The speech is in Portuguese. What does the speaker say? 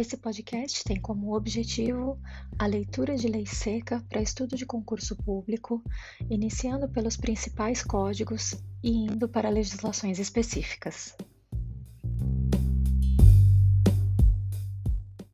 Esse podcast tem como objetivo a leitura de lei seca para estudo de concurso público, iniciando pelos principais códigos e indo para legislações específicas.